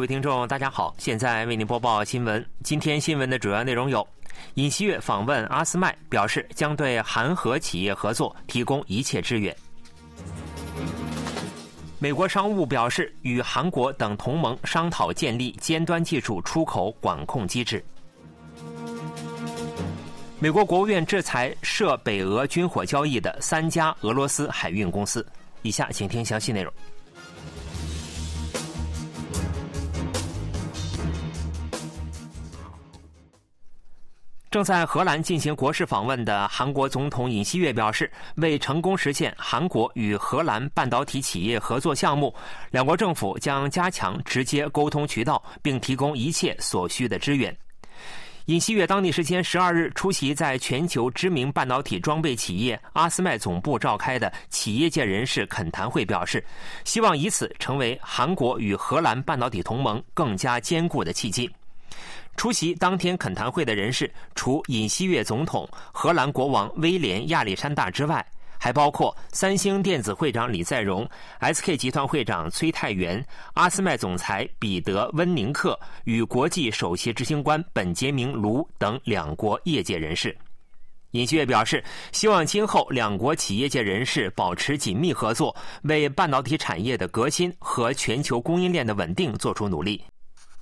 各位听众，大家好，现在为您播报新闻。今天新闻的主要内容有：尹锡悦访问阿斯麦，表示将对韩核企业合作提供一切支援。美国商务表示，与韩国等同盟商讨建立尖端技术出口管控机制。美国国务院制裁涉北俄军火交易的三家俄罗斯海运公司。以下请听详细内容。正在荷兰进行国事访问的韩国总统尹锡悦表示，为成功实现韩国与荷兰半导体企业合作项目，两国政府将加强直接沟通渠道，并提供一切所需的支援。尹锡悦当地时间十二日出席在全球知名半导体装备企业阿斯麦总部召开的企业界人士恳谈会，表示希望以此成为韩国与荷兰半导体同盟更加坚固的契机。出席当天恳谈会的人士，除尹锡悦总统、荷兰国王威廉亚历山大之外，还包括三星电子会长李在镕、SK 集团会长崔泰元、阿斯麦总裁彼得温宁克与国际首席执行官本杰明卢等两国业界人士。尹锡悦表示，希望今后两国企业界人士保持紧密合作，为半导体产业的革新和全球供应链的稳定做出努力。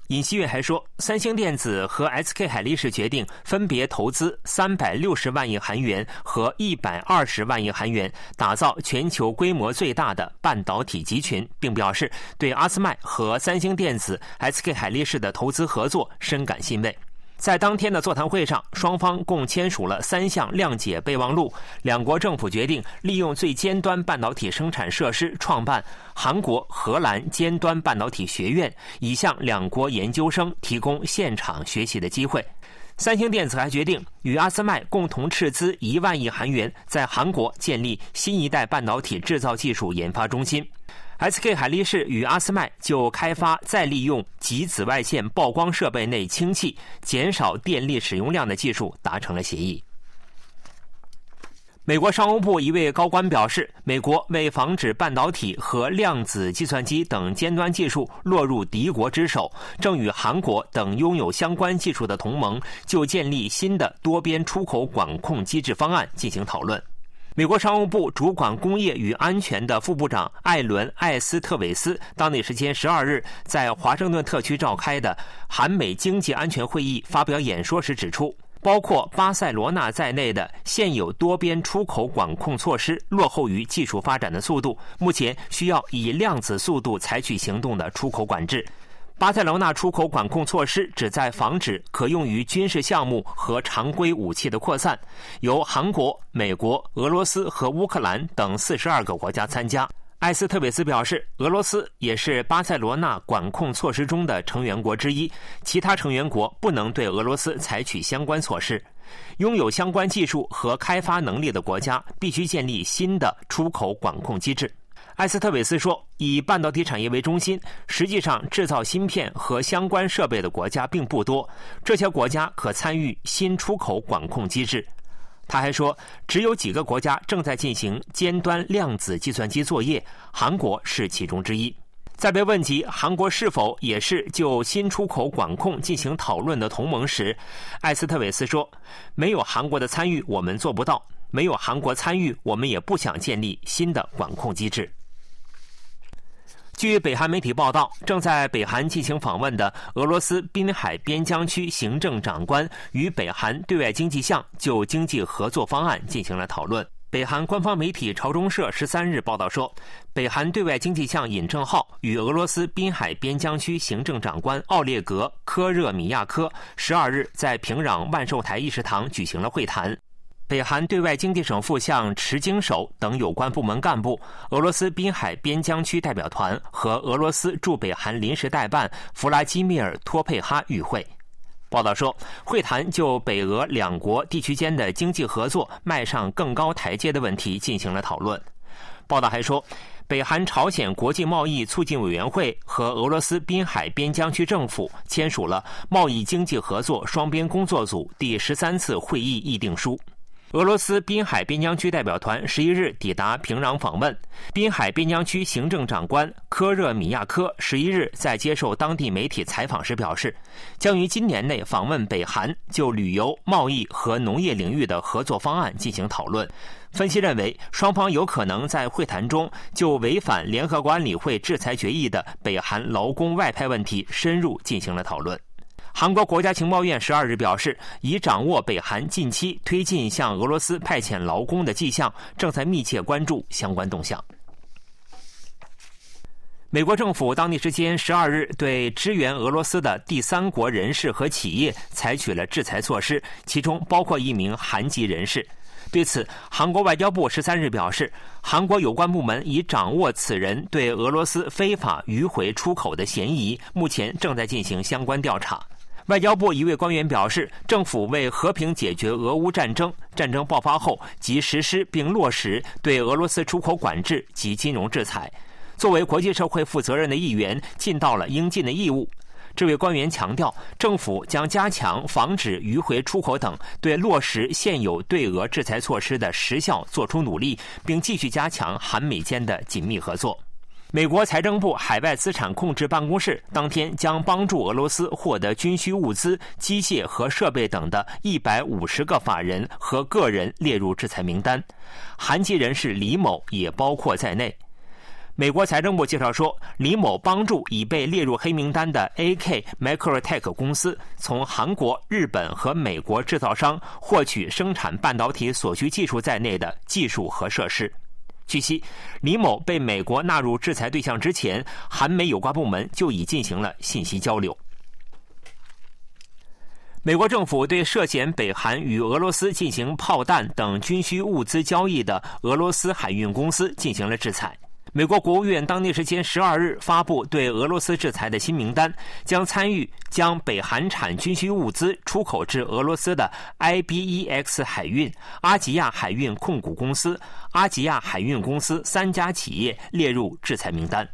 尹锡悦还说，三星电子和 SK 海力士决定分别投资三百六十万亿韩元和一百二十万亿韩元，打造全球规模最大的半导体集群，并表示对阿斯麦和三星电子、SK 海力士的投资合作深感欣慰。在当天的座谈会上，双方共签署了三项谅解备忘录。两国政府决定利用最尖端半导体生产设施，创办韩国荷兰尖端半导体学院，以向两国研究生提供现场学习的机会。三星电子还决定与阿斯麦共同斥资一万亿韩元，在韩国建立新一代半导体制造技术研发中心。SK 海力士与阿斯麦就开发再利用及紫外线曝光设备内氢气，减少电力使用量的技术达成了协议。美国商务部一位高官表示，美国为防止半导体和量子计算机等尖端技术落入敌国之手，正与韩国等拥有相关技术的同盟就建立新的多边出口管控机制方案进行讨论。美国商务部主管工业与安全的副部长艾伦·艾斯特韦斯当地时间十二日在华盛顿特区召开的韩美经济安全会议发表演说时指出，包括巴塞罗那在内的现有多边出口管控措施落后于技术发展的速度，目前需要以量子速度采取行动的出口管制。巴塞罗那出口管控措施旨在防止可用于军事项目和常规武器的扩散，由韩国、美国、俄罗斯和乌克兰等四十二个国家参加。艾斯特韦斯表示，俄罗斯也是巴塞罗那管控措施中的成员国之一，其他成员国不能对俄罗斯采取相关措施。拥有相关技术和开发能力的国家必须建立新的出口管控机制。艾斯特韦斯说：“以半导体产业为中心，实际上制造芯片和相关设备的国家并不多。这些国家可参与新出口管控机制。”他还说：“只有几个国家正在进行尖端量子计算机作业，韩国是其中之一。”在被问及韩国是否也是就新出口管控进行讨论的同盟时，艾斯特韦斯说：“没有韩国的参与，我们做不到；没有韩国参与，我们也不想建立新的管控机制。”据北韩媒体报道，正在北韩进行访问的俄罗斯滨海边疆区行政长官与北韩对外经济相就经济合作方案进行了讨论。北韩官方媒体朝中社十三日报道说，北韩对外经济相尹正浩与俄罗斯滨海边疆区行政长官奥列格·科热米亚科十二日在平壤万寿台议事堂举行了会谈。北韩对外经济省副相池京守等有关部门干部、俄罗斯滨海边疆区代表团和俄罗斯驻北韩临时代办弗拉基米尔·托佩哈与会。报道说，会谈就北俄两国地区间的经济合作迈上更高台阶的问题进行了讨论。报道还说，北韩朝鲜国际贸易促进委员会和俄罗斯滨海边疆区政府签署了贸易经济合作双边工作组第十三次会议议定书。俄罗斯滨海边疆区代表团十一日抵达平壤访问。滨海边疆区行政长官科热米亚科十一日在接受当地媒体采访时表示，将于今年内访问北韩，就旅游、贸易和农业领域的合作方案进行讨论。分析认为，双方有可能在会谈中就违反联合国安理会制裁决议的北韩劳工外派问题深入进行了讨论。韩国国家情报院十二日表示，已掌握北韩近期推进向俄罗斯派遣劳工的迹象，正在密切关注相关动向。美国政府当地时间十二日对支援俄罗斯的第三国人士和企业采取了制裁措施，其中包括一名韩籍人士。对此，韩国外交部十三日表示，韩国有关部门已掌握此人对俄罗斯非法迂回出口的嫌疑，目前正在进行相关调查。外交部一位官员表示，政府为和平解决俄乌战争，战争爆发后即实施并落实对俄罗斯出口管制及金融制裁。作为国际社会负责任的一员，尽到了应尽的义务。这位官员强调，政府将加强防止迂回出口等对落实现有对俄制裁措施的实效做出努力，并继续加强韩美间的紧密合作。美国财政部海外资产控制办公室当天将帮助俄罗斯获得军需物资、机械和设备等的一百五十个法人和个人列入制裁名单，韩籍人士李某也包括在内。美国财政部介绍说，李某帮助已被列入黑名单的 AK Microtech 公司从韩国、日本和美国制造商获取生产半导体所需技术在内的技术和设施。据悉，李某被美国纳入制裁对象之前，韩美有关部门就已进行了信息交流。美国政府对涉嫌北韩与俄罗斯进行炮弹等军需物资交易的俄罗斯海运公司进行了制裁。美国国务院当地时间十二日发布对俄罗斯制裁的新名单，将参与将北韩产军需物资出口至俄罗斯的 IBEX 海运、阿吉亚海运控股公司、阿吉亚海运公司三家企业列入制裁名单。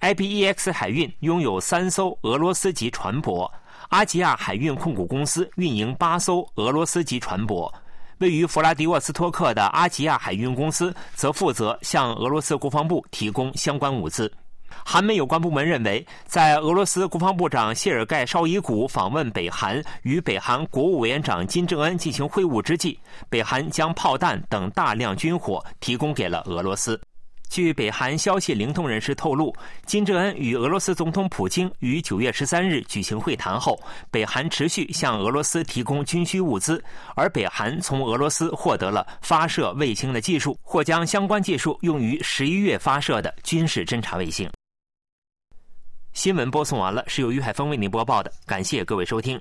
IBEX 海运拥有三艘俄罗斯级船舶，阿吉亚海运控股公司运营八艘俄罗斯级船舶。位于弗拉迪沃斯托克的阿吉亚海运公司则负责向俄罗斯国防部提供相关物资。韩美有关部门认为，在俄罗斯国防部长谢尔盖·绍伊古访问北韩与北韩国务委员长金正恩进行会晤之际，北韩将炮弹等大量军火提供给了俄罗斯。据北韩消息灵通人士透露，金正恩与俄罗斯总统普京于九月十三日举行会谈后，北韩持续向俄罗斯提供军需物资，而北韩从俄罗斯获得了发射卫星的技术，或将相关技术用于十一月发射的军事侦察卫星。新闻播送完了，是由于海峰为您播报的，感谢各位收听。